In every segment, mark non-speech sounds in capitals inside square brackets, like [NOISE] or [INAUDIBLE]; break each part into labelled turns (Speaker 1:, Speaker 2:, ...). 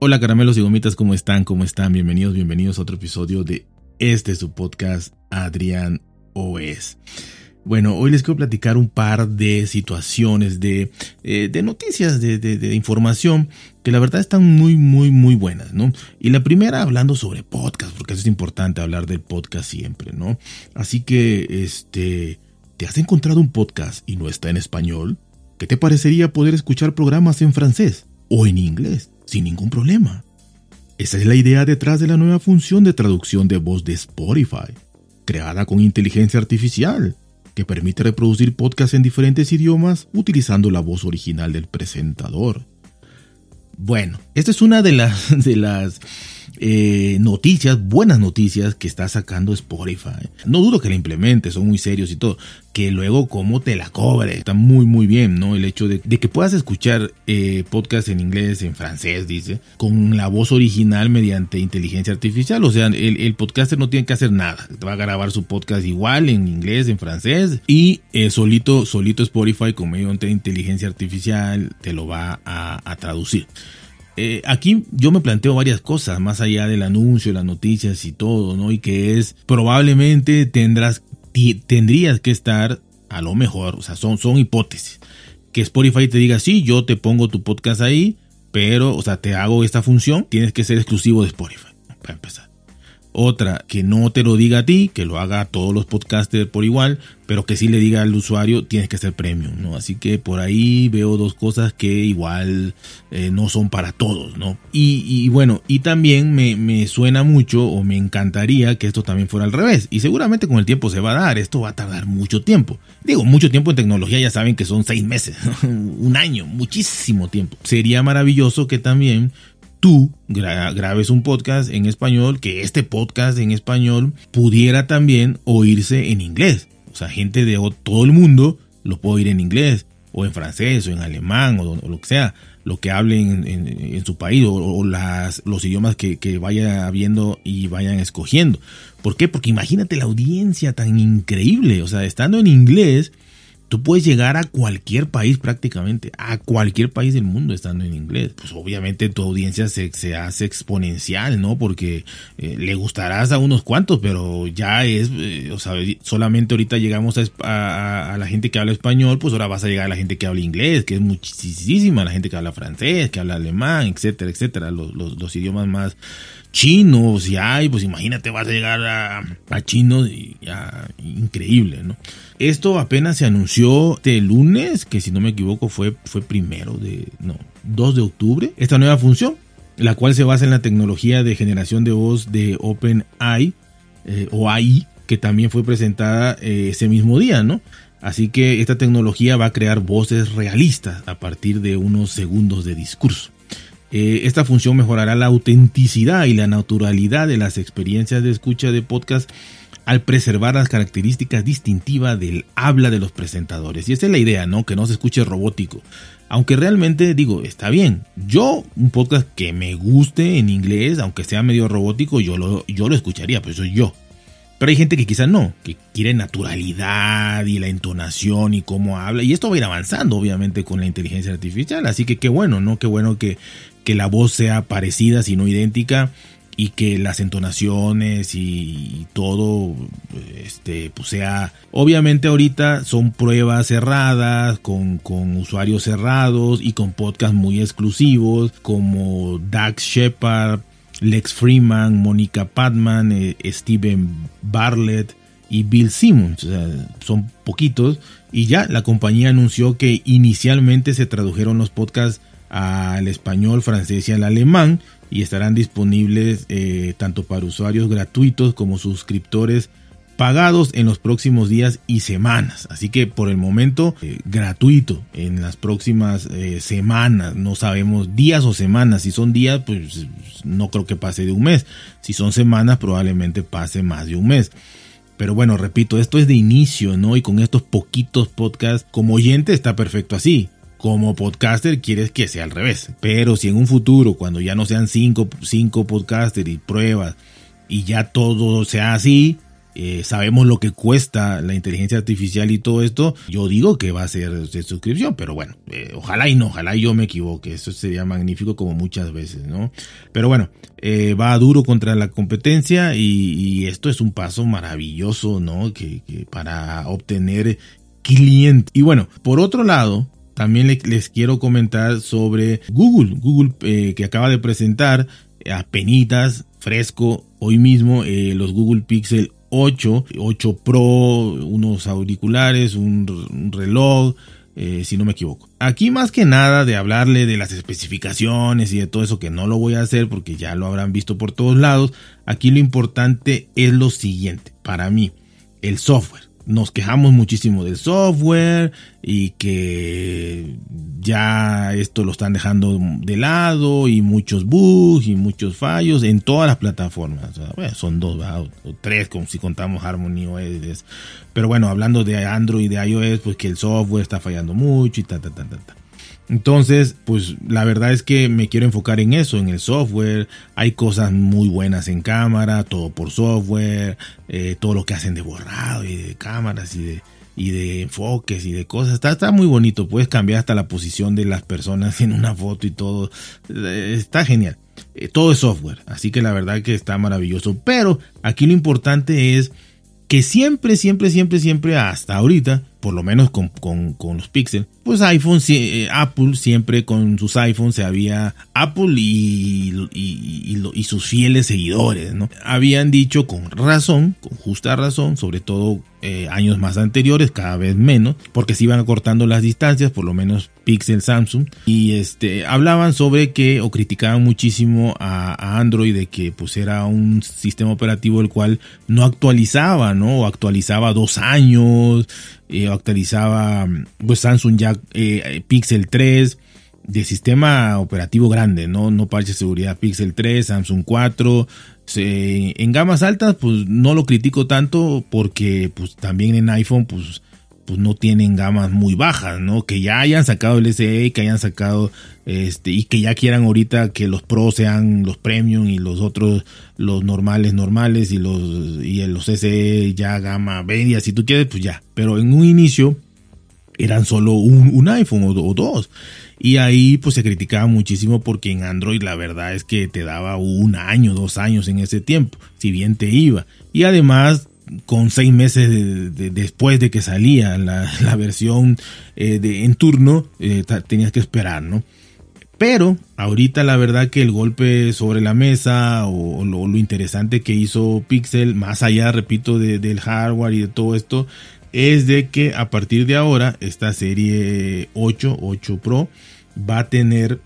Speaker 1: Hola caramelos y gomitas, ¿cómo están? ¿Cómo están? Bienvenidos, bienvenidos a otro episodio de este su podcast Adrián OS. Bueno, hoy les quiero platicar un par de situaciones, de, eh, de noticias, de, de, información que la verdad están muy, muy, muy buenas, ¿no? Y la primera hablando sobre podcast, porque es importante hablar del podcast siempre, ¿no? Así que, este, ¿te has encontrado un podcast y no está en español? ¿Qué te parecería poder escuchar programas en francés o en inglés? Sin ningún problema. Esa es la idea detrás de la nueva función de traducción de voz de Spotify, creada con inteligencia artificial, que permite reproducir podcasts en diferentes idiomas utilizando la voz original del presentador. Bueno, esta es una de las, de las eh, noticias, buenas noticias que está sacando Spotify. No dudo que la implemente, son muy serios y todo. Que luego cómo te la cobre. Está muy muy bien, ¿no? El hecho de, que puedas escuchar eh, podcast en inglés, en francés, dice, con la voz original mediante inteligencia artificial. O sea, el, podcaster no tiene que hacer nada. Va a grabar su podcast igual en inglés, en francés. Y eh, solito, solito Spotify con medio de inteligencia artificial te lo va a traducir. Eh, aquí yo me planteo varias cosas, más allá del anuncio, las noticias y todo, ¿no? Y que es, probablemente tendrás, tendrías que estar, a lo mejor, o sea, son, son hipótesis, que Spotify te diga, sí, yo te pongo tu podcast ahí, pero, o sea, te hago esta función, tienes que ser exclusivo de Spotify, para empezar. Otra, que no te lo diga a ti, que lo haga a todos los podcasters por igual, pero que sí le diga al usuario, tienes que ser premium, ¿no? Así que por ahí veo dos cosas que igual eh, no son para todos, ¿no? Y, bueno, y también me, me, suena mucho o me encantaría que esto también fuera al revés. Y seguramente con el tiempo se va a dar, esto va a tardar mucho tiempo. Digo, mucho tiempo en tecnología ya saben que son seis meses, [LAUGHS] un año, muchísimo tiempo. Sería maravilloso que también tú grabes un podcast en español, que este podcast en español pudiera también oírse en inglés. O sea, gente de todo el mundo lo puede oír en inglés, o en francés, o en alemán, o, lo que sea, lo que hablen en, su país, o, los idiomas que, que vaya viendo y vayan escogiendo. ¿Por qué? Porque imagínate la audiencia tan increíble. O sea, estando en inglés Tú puedes llegar a cualquier país prácticamente, a cualquier país del mundo estando en inglés. Pues obviamente tu audiencia se, se hace exponencial, ¿no? Porque eh, le gustarás a unos cuantos, pero ya es, eh, o sea, solamente ahorita llegamos a, a, la gente que habla español, pues ahora vas a llegar a la gente que habla inglés, que es muchísima, la gente que habla francés, que habla alemán, etcétera, etcétera, los, los, los idiomas más chinos y hay, pues imagínate, vas a llegar a, a chinos y ya, increíble, ¿no? Esto apenas se anunció este lunes, que si no me equivoco fue, fue primero de, no, 2 de octubre, esta nueva función, la cual se basa en la tecnología de generación de voz de OpenAI eh, o AI, que también fue presentada eh, ese mismo día, ¿no? Así que esta tecnología va a crear voces realistas a partir de unos segundos de discurso. Eh, esta función mejorará la autenticidad y la naturalidad de las experiencias de escucha de podcast al preservar las características distintivas del habla de los presentadores. Y esa es la idea, ¿no? Que no se escuche robótico. Aunque realmente digo, está bien. Yo, un podcast que me guste en inglés, aunque sea medio robótico, yo lo, yo lo escucharía, pues soy yo. Pero hay gente que quizás no, que quiere naturalidad y la entonación y cómo habla. Y esto va a ir avanzando, obviamente, con la inteligencia artificial. Así que qué bueno, ¿no? Qué bueno que, que la voz sea parecida, si no idéntica, y que las entonaciones y, todo este pues sea obviamente ahorita son pruebas cerradas con, con usuarios cerrados y con podcasts muy exclusivos como Dax Shepard Lex Freeman Mónica Patman eh, Steven Bartlett y Bill Simmons. Son poquitos. Y ya la compañía anunció que inicialmente se tradujeron los podcasts al español, francés y al alemán y estarán disponibles eh, tanto para usuarios gratuitos como suscriptores pagados en los próximos días y semanas. Así que por el momento eh, gratuito en las próximas eh, semanas. No sabemos días o semanas. Si son días, pues no creo que pase de un mes. Si son semanas, probablemente pase más de un mes. Pero bueno, repito, esto es de inicio, ¿no? Y con estos poquitos podcasts, como oyente está perfecto así como podcaster quieres que sea al revés. Pero si en un futuro, cuando ya no sean cinco, cinco podcasters y pruebas y ya todo sea así, eh, sabemos lo que cuesta la inteligencia artificial y todo esto, yo digo que va a ser de suscripción, pero bueno, eh, ojalá y no, ojalá y yo me equivoque, eso sería magnífico como muchas veces, ¿no? Pero bueno, eh, va duro contra la competencia y, esto es un paso maravilloso, ¿no? Que, para obtener clientes. Y bueno, por otro lado, también les, quiero comentar sobre Google, Google que acaba de presentar a penitas, fresco, hoy mismo los Google Pixel 8, 8 Pro, unos auriculares, un, reloj, eh, si no me equivoco. Aquí más que nada de hablarle de las especificaciones y de todo eso que no lo voy a hacer porque ya lo habrán visto por todos lados, aquí lo importante es lo siguiente, para mí, el software nos quejamos muchísimo del software y que ya esto lo están dejando de lado y muchos bugs y muchos fallos en todas las plataformas. son dos o tres como si contamos Harmony OS. Pero bueno, hablando de Android y de iOS, pues que el software está fallando mucho y ta, ta, ta, ta, ta. Entonces, pues la verdad es que me quiero enfocar en eso, en el software. Hay cosas muy buenas en cámara, todo por software, eh, todo lo que hacen de borrado y de cámaras y de, enfoques y de cosas. Está, está muy bonito. Puedes cambiar hasta la posición de las personas [LAUGHS] en una foto y todo. Eh, está genial. Eh, todo es software. Así que la verdad que está maravilloso. Pero aquí lo importante es que siempre, siempre, siempre, siempre hasta ahorita por lo menos con, los Pixel, pues iPhone, eh, Apple siempre con sus iPhones se había Apple y, y, sus fieles seguidores, ¿no? Habían dicho con razón, con justa razón, sobre todo eh, años más anteriores, cada vez menos, porque se iban acortando las distancias, por lo menos Pixel, Samsung, y este, hablaban sobre que o criticaban muchísimo a, a Android de que pues era un sistema operativo el cual no actualizaba, ¿no? O actualizaba dos años, eh, actualizaba pues Samsung ya eh, Pixel 3 de sistema operativo grande, no, no parche de seguridad Pixel 3, Samsung 4. en gamas altas pues no lo critico tanto porque pues también en iPhone pues pues no tienen gamas muy bajas, ¿no? Que ya hayan sacado el SE, que hayan sacado este y que ya quieran ahorita que los Pro sean los Premium y los otros los normales normales y los y los SE ya gama media, si tú quieres, pues ya. Pero en un inicio eran solo un, iPhone o, o, dos. Y ahí pues se criticaba muchísimo porque en Android la verdad es que te daba un año, dos años en ese tiempo, si bien te iba. Y además con seis meses después de que salía [LAUGHS] la, versión eh, de, en turno, eh, tenías que esperar, ¿no? Pero ahorita la verdad que el golpe sobre la mesa o, lo, interesante que hizo Pixel, más allá, repito, del hardware y de todo esto, es de que a partir de ahora esta serie 8, 8 Pro, va a tener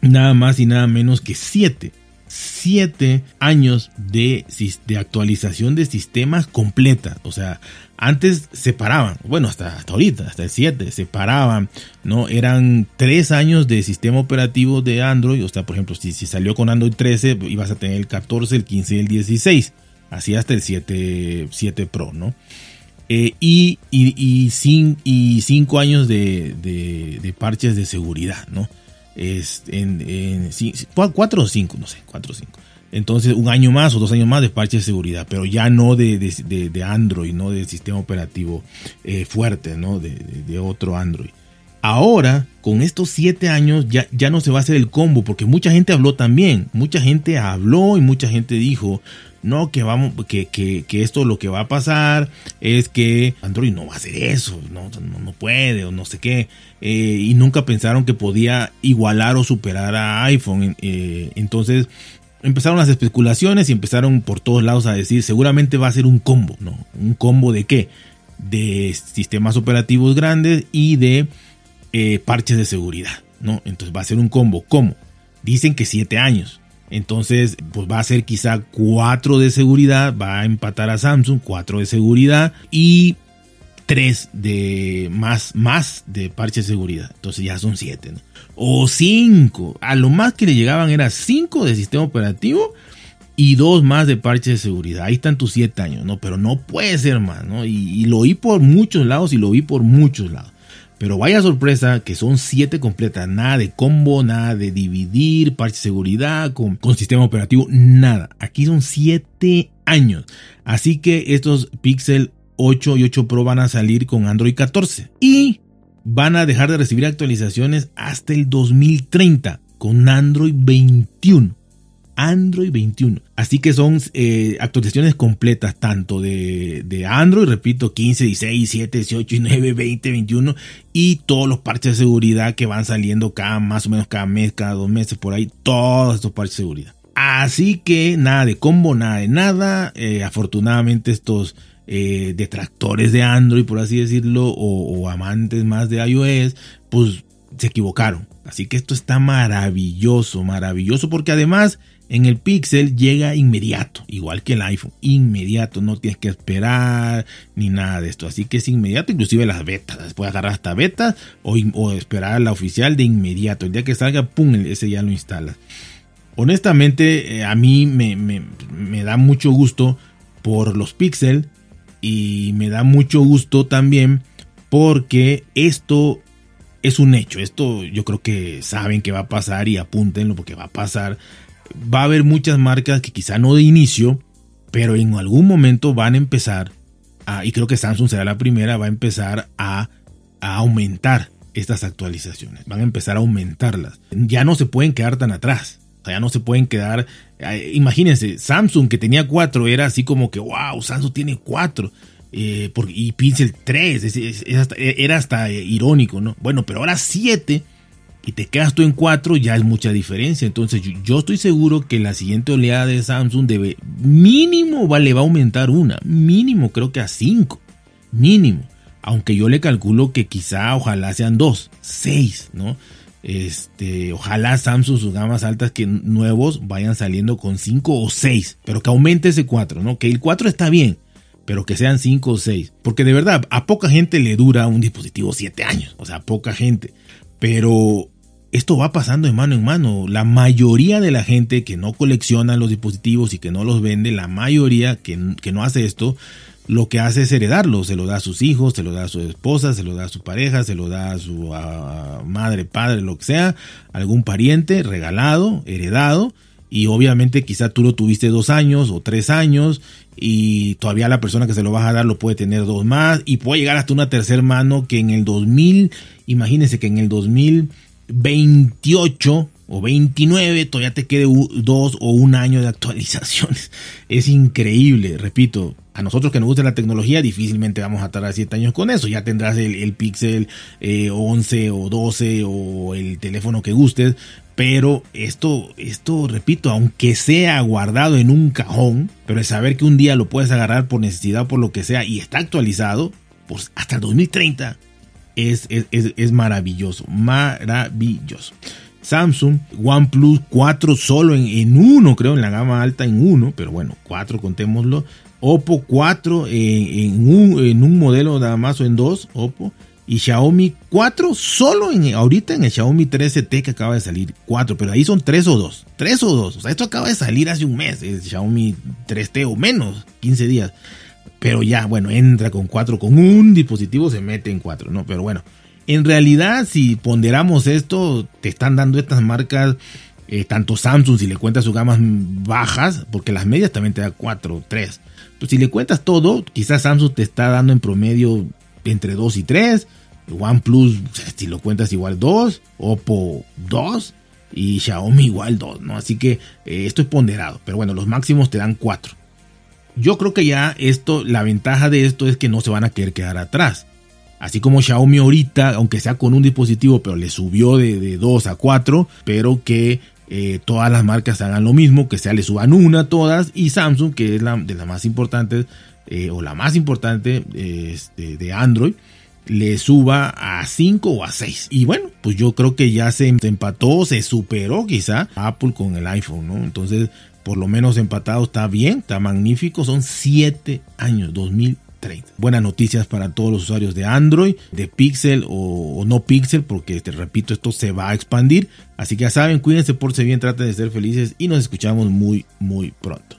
Speaker 1: nada más y nada menos que 7 siete años de, de, actualización de sistemas completa. O sea, antes separaban, bueno, hasta, hasta ahorita, hasta el 7, separaban, ¿no? Eran tres años de sistema operativo de Android. O sea, por ejemplo, si, si salió con Android 13, ibas a tener el 14, el 15 y el 16. Así hasta el 7, 7 Pro, ¿no? Eh, y, y, y, años de, de, de parches de seguridad, ¿no? Es en, en, cuatro o cinco, no sé, cuatro o cinco. Entonces, un año más o dos años más de parche de seguridad, pero ya no de, de, Android, no de sistema operativo eh, fuerte, ¿no? De, otro Android. Ahora, con estos siete años, ya, ya no se va a hacer el combo, porque mucha gente habló también. Mucha gente habló y mucha gente dijo, no, que vamos, que, que, que, esto lo que va a pasar es que Android no va a hacer eso, no, no, puede o no sé qué. Eh, y nunca pensaron que podía igualar o superar a iPhone. Eh, entonces empezaron las especulaciones y empezaron por todos lados a decir, seguramente va a ser un combo, ¿no? ¿Un combo de qué? De sistemas operativos grandes y de eh, parches de seguridad, ¿no? Entonces va a ser un combo. ¿Cómo? Dicen que siete años. Entonces, pues va a ser quizá 4 de seguridad, va a empatar a Samsung, 4 de seguridad y 3 de más, más de parche de seguridad. Entonces ya son 7, O 5. A lo más que le llegaban era 5 de sistema operativo y 2 más de parche de seguridad. Ahí están tus 7 años, ¿no? Pero no puede ser más, ¿no? Y lo vi por muchos lados y lo vi por muchos lados. Pero vaya sorpresa que son 7 completas, nada de combo, nada de dividir, parche de seguridad, con, sistema operativo, nada. Aquí son 7 años. Así que estos Pixel 8 y 8 Pro van a salir con Android 14. Y van a dejar de recibir actualizaciones hasta el 2030 con Android 21. Android 21. Así que son eh, actualizaciones completas tanto de, de, Android, repito, 15, 16, 17, 18, 19, 20, 21 y todos los parches de seguridad que van saliendo cada más o menos cada mes, cada dos meses por ahí, todos estos parches de seguridad. Así que nada de combo, nada de nada. Eh, afortunadamente estos eh, detractores de Android, por así decirlo, o, o amantes más de iOS, pues se equivocaron. Así que esto está maravilloso, maravilloso porque además en el Pixel llega inmediato, igual que el iPhone, inmediato, no tienes que esperar ni nada de esto, así que es inmediato, inclusive las betas, puedes agarrar hasta betas o, o esperar la oficial de inmediato, el día que salga, pum, ese ya lo instalas. Honestamente, eh, a mí me, me, da mucho gusto por los Pixel y me da mucho gusto también porque esto es un hecho. Esto yo creo que saben que va a pasar y apúntenlo porque va a pasar va a haber muchas marcas que quizá no de inicio, pero en algún momento van a empezar, a, y creo que Samsung será la primera, va a empezar a, a aumentar estas actualizaciones, van a empezar a aumentarlas. Ya no se pueden quedar tan atrás. ya no se pueden quedar. Eh, imagínense, Samsung que tenía 4 era así como que, wow, Samsung tiene 4. Eh, y Pixel 3, era hasta irónico, ¿no? Bueno, pero ahora 7 y te quedas tú en 4, ya es mucha diferencia. Entonces yo, estoy seguro que la siguiente oleada de Samsung debe mínimo va, le va a aumentar una, mínimo creo que a 5, mínimo. Aunque yo le calculo que quizá ojalá sean 2, 6, ¿no? Este, ojalá Samsung sus gamas altas que nuevos vayan saliendo con 5 o 6, pero que aumente ese 4, ¿no? Que el 4 está bien, pero que sean 5 o 6, porque de verdad a poca gente le dura un dispositivo 7 años, o sea, a poca gente. Pero esto va pasando de mano en mano. La mayoría de la gente que no colecciona los dispositivos y que no los vende, la mayoría que, no hace esto, lo que hace es heredarlo. Se lo da a sus hijos, se lo da a su esposa, se lo da a su pareja, se lo da a su madre, padre, lo que sea, algún pariente, regalado, heredado. Y obviamente quizá tú lo tuviste dos años o tres años y todavía la persona que se lo vas a dar lo puede tener dos más y puede llegar hasta una tercera mano que en el 2000, imagínense que en el 2028 o 29 todavía te quede dos o un año de actualizaciones. [LAUGHS] Es increíble, repito, a nosotros que nos gusta la tecnología difícilmente vamos a tardar 7 años con eso. Ya tendrás el, Pixel 11 eh, o 12 o el teléfono que gustes, pero esto, esto, repito, aunque sea guardado en un cajón, pero saber que un día lo puedes agarrar por necesidad, por lo que sea, y está actualizado, pues hasta el 2030 es, es, es maravilloso, maravilloso. Samsung OnePlus 4 solo en, uno, creo, en la gama alta en uno, pero bueno, 4 contémoslo. Oppo 4 en, un, en un modelo nada más o en dos, Oppo. Y Xiaomi 4 solo en, ahorita en el Xiaomi 13T que acaba de salir 4, pero ahí son 3 o 2, 3 o 2. O sea, esto acaba de salir hace un mes, el Xiaomi 3T o menos, 15 días. Pero ya, bueno, entra con 4, con un dispositivo se mete en 4, ¿no? Pero bueno, en realidad, si ponderamos esto, te están dando estas marcas, eh, tanto Samsung, si le cuentas sus gamas bajas, porque las medias también te da 4, 3. Pues si le cuentas todo, quizás Samsung te está dando en promedio entre 2 y 3. OnePlus, [LAUGHS] si lo cuentas igual 2. Oppo 2. Y Xiaomi igual 2, ¿no? Así que eh, esto es ponderado. Pero bueno, los máximos te dan 4. Yo creo que ya esto, la ventaja de esto es que no se van a querer quedar atrás. Así como Xiaomi ahorita, aunque sea con un dispositivo, pero le subió de, 2 a 4, pero que eh, todas las marcas hagan lo mismo, que sea le suban una a todas, y Samsung, que es la de las más importantes, eh, o la más importante este, de Android, le suba a 5 o a 6. Y bueno, pues yo creo que ya se empató, se superó quizá Apple con el iPhone, ¿no? Entonces, por lo menos empatado está bien, está magnífico, son 7 años, 2000 Buenas noticias para todos los usuarios de Android, de Pixel o, no Pixel, porque te repito, esto se va a expandir. Así que ya saben, cuídense, por si bien, traten de ser felices y nos escuchamos muy, muy pronto.